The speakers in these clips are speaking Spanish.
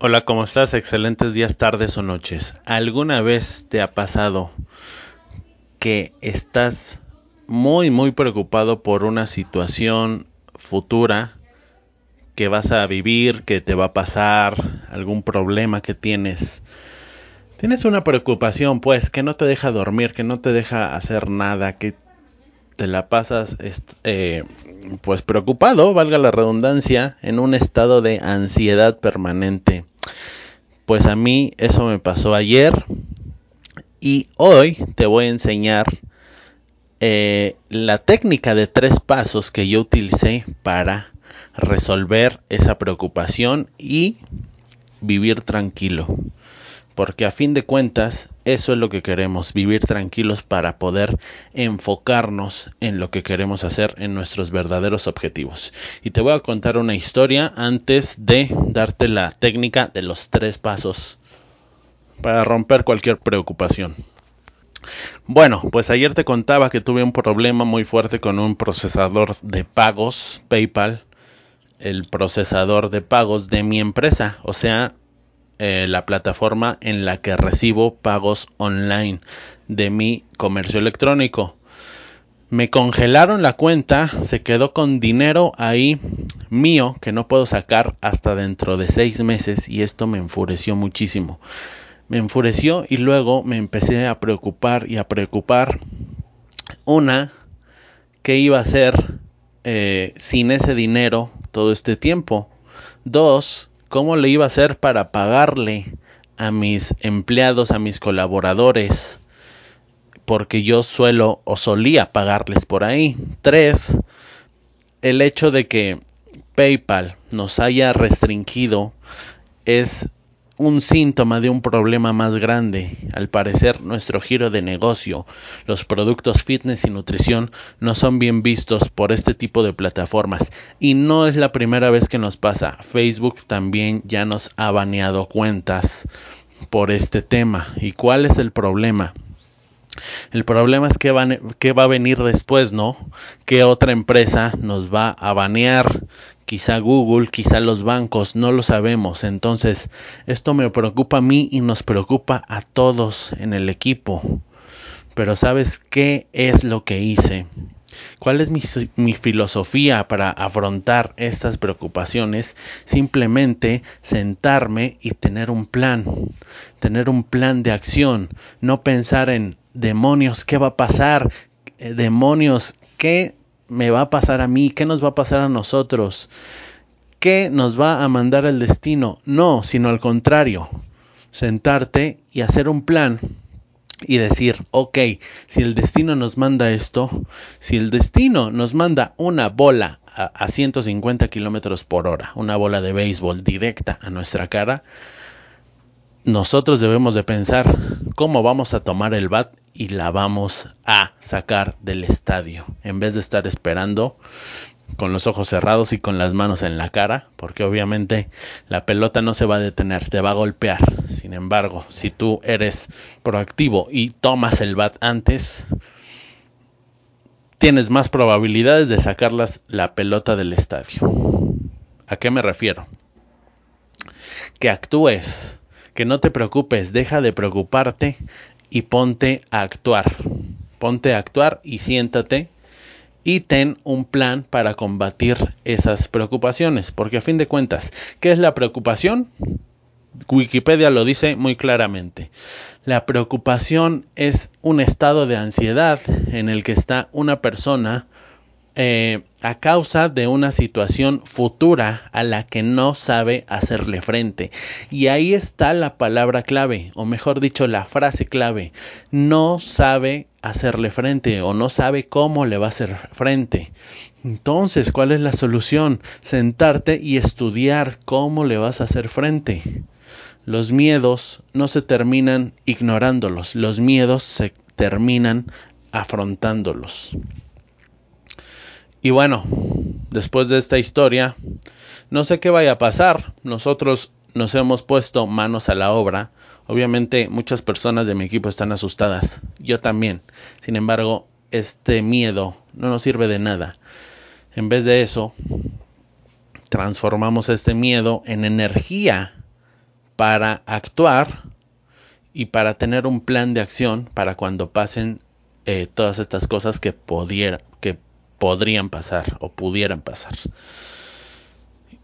Hola, ¿cómo estás? Excelentes días, tardes o noches. ¿Alguna vez te ha pasado que estás muy, muy preocupado por una situación futura que vas a vivir, que te va a pasar, algún problema que tienes? Tienes una preocupación, pues, que no te deja dormir, que no te deja hacer nada, que te la pasas eh, pues preocupado, valga la redundancia, en un estado de ansiedad permanente. Pues a mí eso me pasó ayer y hoy te voy a enseñar eh, la técnica de tres pasos que yo utilicé para resolver esa preocupación y vivir tranquilo porque a fin de cuentas eso es lo que queremos, vivir tranquilos para poder enfocarnos en lo que queremos hacer, en nuestros verdaderos objetivos. Y te voy a contar una historia antes de darte la técnica de los tres pasos para romper cualquier preocupación. Bueno, pues ayer te contaba que tuve un problema muy fuerte con un procesador de pagos, PayPal, el procesador de pagos de mi empresa, o sea, eh, la plataforma en la que recibo pagos online de mi comercio electrónico. Me congelaron la cuenta, se quedó con dinero ahí mío que no puedo sacar hasta dentro de seis meses y esto me enfureció muchísimo. Me enfureció y luego me empecé a preocupar y a preocupar. Una, ¿qué iba a hacer eh, sin ese dinero todo este tiempo? Dos, cómo le iba a hacer para pagarle a mis empleados, a mis colaboradores, porque yo suelo o solía pagarles por ahí. Tres, el hecho de que PayPal nos haya restringido es un síntoma de un problema más grande. Al parecer, nuestro giro de negocio, los productos fitness y nutrición no son bien vistos por este tipo de plataformas. Y no es la primera vez que nos pasa. Facebook también ya nos ha baneado cuentas por este tema. ¿Y cuál es el problema? El problema es que va, va a venir después, ¿no? ¿Qué otra empresa nos va a banear? Quizá Google, quizá los bancos, no lo sabemos. Entonces, esto me preocupa a mí y nos preocupa a todos en el equipo. Pero ¿sabes qué es lo que hice? ¿Cuál es mi, filosofía para afrontar estas preocupaciones? Simplemente sentarme y tener un plan, tener un plan de acción, no pensar en demonios, ¿qué va a pasar? Eh, demonios, ¿qué me va a pasar a mí? ¿Qué nos va a pasar a nosotros? ¿Qué nos va a mandar el destino? No, sino al contrario, sentarte y hacer un plan y decir, ok, si el destino nos manda esto, si el destino nos manda una bola a, a 150 kilómetros por hora, una bola de béisbol directa a nuestra cara, nosotros debemos de pensar cómo vamos a tomar el bat y la vamos a sacar del estadio en vez de estar esperando con los ojos cerrados y con las manos en la cara porque obviamente la pelota no se va a detener te va a golpear si Sin embargo, si tú eres proactivo y tomas el bat antes, tienes más probabilidades de sacarlas la pelota del estadio. ¿A qué me refiero? Que actúes, que no te preocupes, deja de preocuparte y ponte a actuar. Ponte a actuar y siéntate y ten un plan para combatir esas preocupaciones, porque a fin de cuentas, ¿qué es la preocupación? Wikipedia lo dice muy claramente. La preocupación es un estado de ansiedad en el que está una persona eh, a causa de una situación futura a la que no sabe hacerle frente. Y ahí está la palabra clave, o mejor dicho, la frase clave. No sabe hacerle frente o no sabe cómo le va a hacer frente. Entonces, ¿cuál es la solución? Sentarte y estudiar cómo le vas a hacer frente. Los miedos no se terminan ignorándolos, los miedos se terminan afrontándolos. Y bueno, después de esta historia, no sé qué vaya a pasar. Nosotros nos hemos puesto manos a la obra. Obviamente muchas personas de mi equipo están asustadas. Yo también. Sin embargo, este miedo no nos sirve de nada. En vez de eso, transformamos este miedo en energía para actuar y para tener un plan de acción para cuando pasen eh, todas estas cosas que, pudiera, que podrían pasar o pudieran pasar.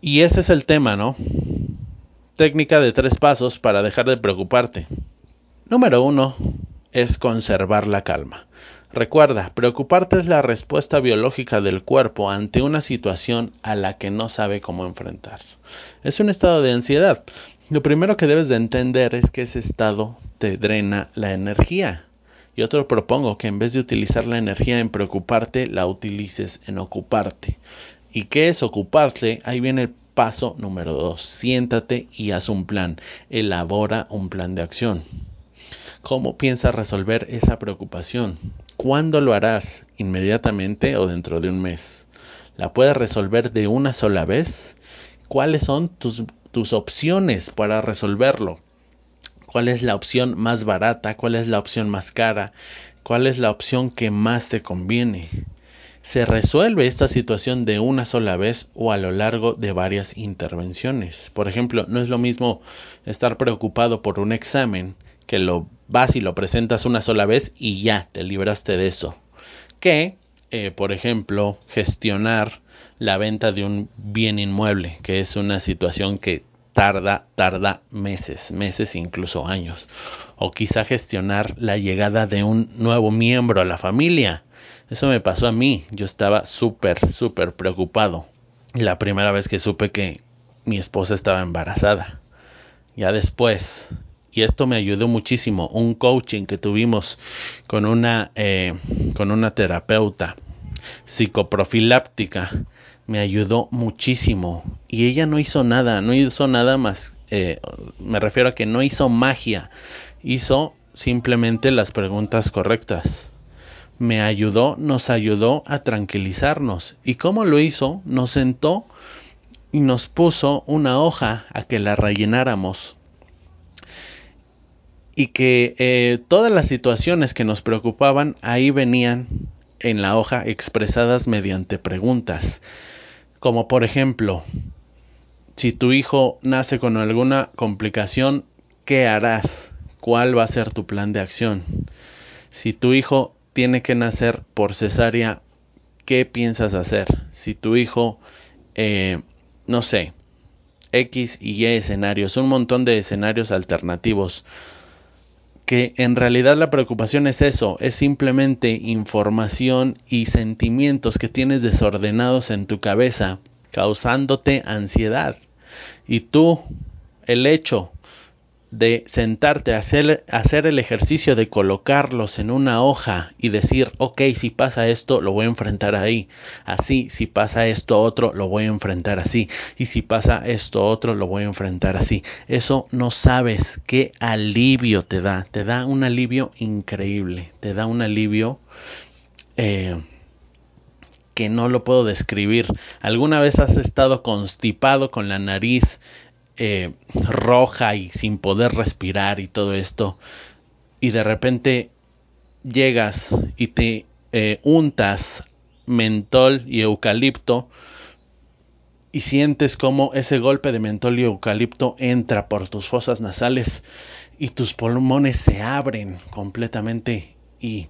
Y ese es el tema, ¿no? Técnica de tres pasos para dejar de preocuparte. Número uno es conservar la calma. Recuerda, preocuparte es la respuesta biológica del cuerpo ante una situación a la que no sabe cómo enfrentar. Es un estado de ansiedad. Lo primero que debes de entender es que ese estado te drena la energía. Yo te lo propongo que en vez de utilizar la energía en preocuparte, la utilices en ocuparte. ¿Y qué es ocuparte? Ahí viene el paso número dos. Siéntate y haz un plan. Elabora un plan de acción. ¿Cómo piensas resolver esa preocupación? ¿Cuándo lo harás? ¿Inmediatamente o dentro de un mes? ¿La puedes resolver de una sola vez? ¿Cuáles son tus, tus opciones para resolverlo? Cuál es la opción más barata, cuál es la opción más cara, cuál es la opción que más te conviene. Se resuelve esta situación de una sola vez o a lo largo de varias intervenciones. Por ejemplo, no es lo mismo estar preocupado por un examen que lo vas y lo presentas una sola vez y ya te libraste de eso. Que, eh, por ejemplo, gestionar la venta de un bien inmueble, que es una situación que tarda, tarda meses, meses incluso años. O quizá gestionar la llegada de un nuevo miembro a la familia. Eso me pasó a mí. Yo estaba súper, súper preocupado. La primera vez que supe que mi esposa estaba embarazada. Ya después, y esto me ayudó muchísimo, un coaching que tuvimos con una, eh, con una terapeuta psicoprofiláptica me ayudó muchísimo. Y ella no hizo nada, no hizo nada más, eh, me refiero a que no hizo magia, hizo simplemente las preguntas correctas. Me ayudó, nos ayudó a tranquilizarnos. ¿Y cómo lo hizo? Nos sentó y nos puso una hoja a que la rellenáramos. Y que eh, todas las situaciones que nos preocupaban ahí venían en la hoja expresadas mediante preguntas. Como por ejemplo, si tu hijo nace con alguna complicación, ¿qué harás? ¿Cuál va a ser tu plan de acción? Si tu hijo tiene que nacer por cesárea, ¿qué piensas hacer? Si tu hijo, eh, no sé, X y Y escenarios, un montón de escenarios alternativos, que en realidad la preocupación es eso, es simplemente información y sentimientos que tienes desordenados en tu cabeza, causándote ansiedad. Y tú, el hecho de sentarte a hacer, el ejercicio de colocarlos en una hoja y decir, ok, si pasa esto, lo voy a enfrentar ahí. Así, si pasa esto otro, lo voy a enfrentar así. Y si pasa esto otro, lo voy a enfrentar así. Eso no sabes qué alivio te da. Te da un alivio increíble. Te da un alivio eh, que no lo puedo describir. ¿Alguna vez has estado constipado con la nariz eh, roja y sin poder respirar y todo esto, y de repente llegas y te eh, untas mentol y eucalipto y sientes como ese golpe de mentol y eucalipto entra por tus fosas nasales y tus pulmones se abren completamente y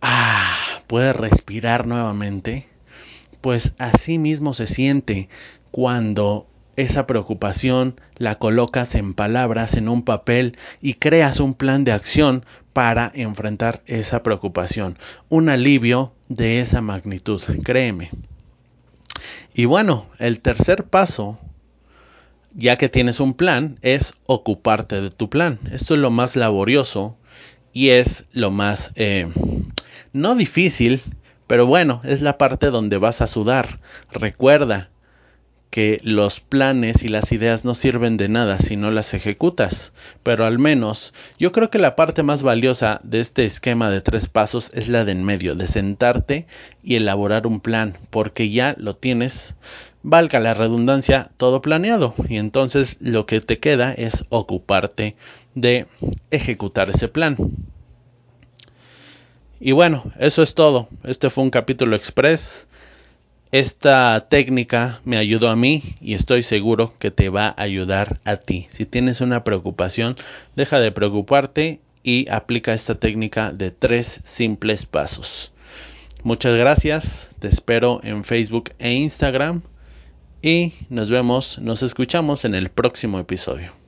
ah, puedes respirar nuevamente, pues así mismo se siente cuando esa preocupación la colocas en palabras, en un papel y creas un plan de acción para enfrentar esa preocupación. Un alivio de esa magnitud, créeme. Y bueno, el tercer paso, ya que tienes un plan, es ocuparte de tu plan. Esto es lo más laborioso y es lo más, eh, no difícil, pero bueno, es la parte donde vas a sudar. Recuerda, que los planes y las ideas no sirven de nada si no las ejecutas, pero al menos yo creo que la parte más valiosa de este esquema de tres pasos es la de en medio, de sentarte y elaborar un plan, porque ya lo tienes, valga la redundancia, todo planeado, y entonces lo que te queda es ocuparte de ejecutar ese plan. Y bueno, eso es todo. Este fue un capítulo express esta técnica me ayudó a mí y estoy seguro que te va a ayudar a ti. Si tienes una preocupación, deja de preocuparte y aplica esta técnica de tres simples pasos. Muchas gracias, te espero en Facebook e Instagram y nos vemos, nos escuchamos en el próximo episodio.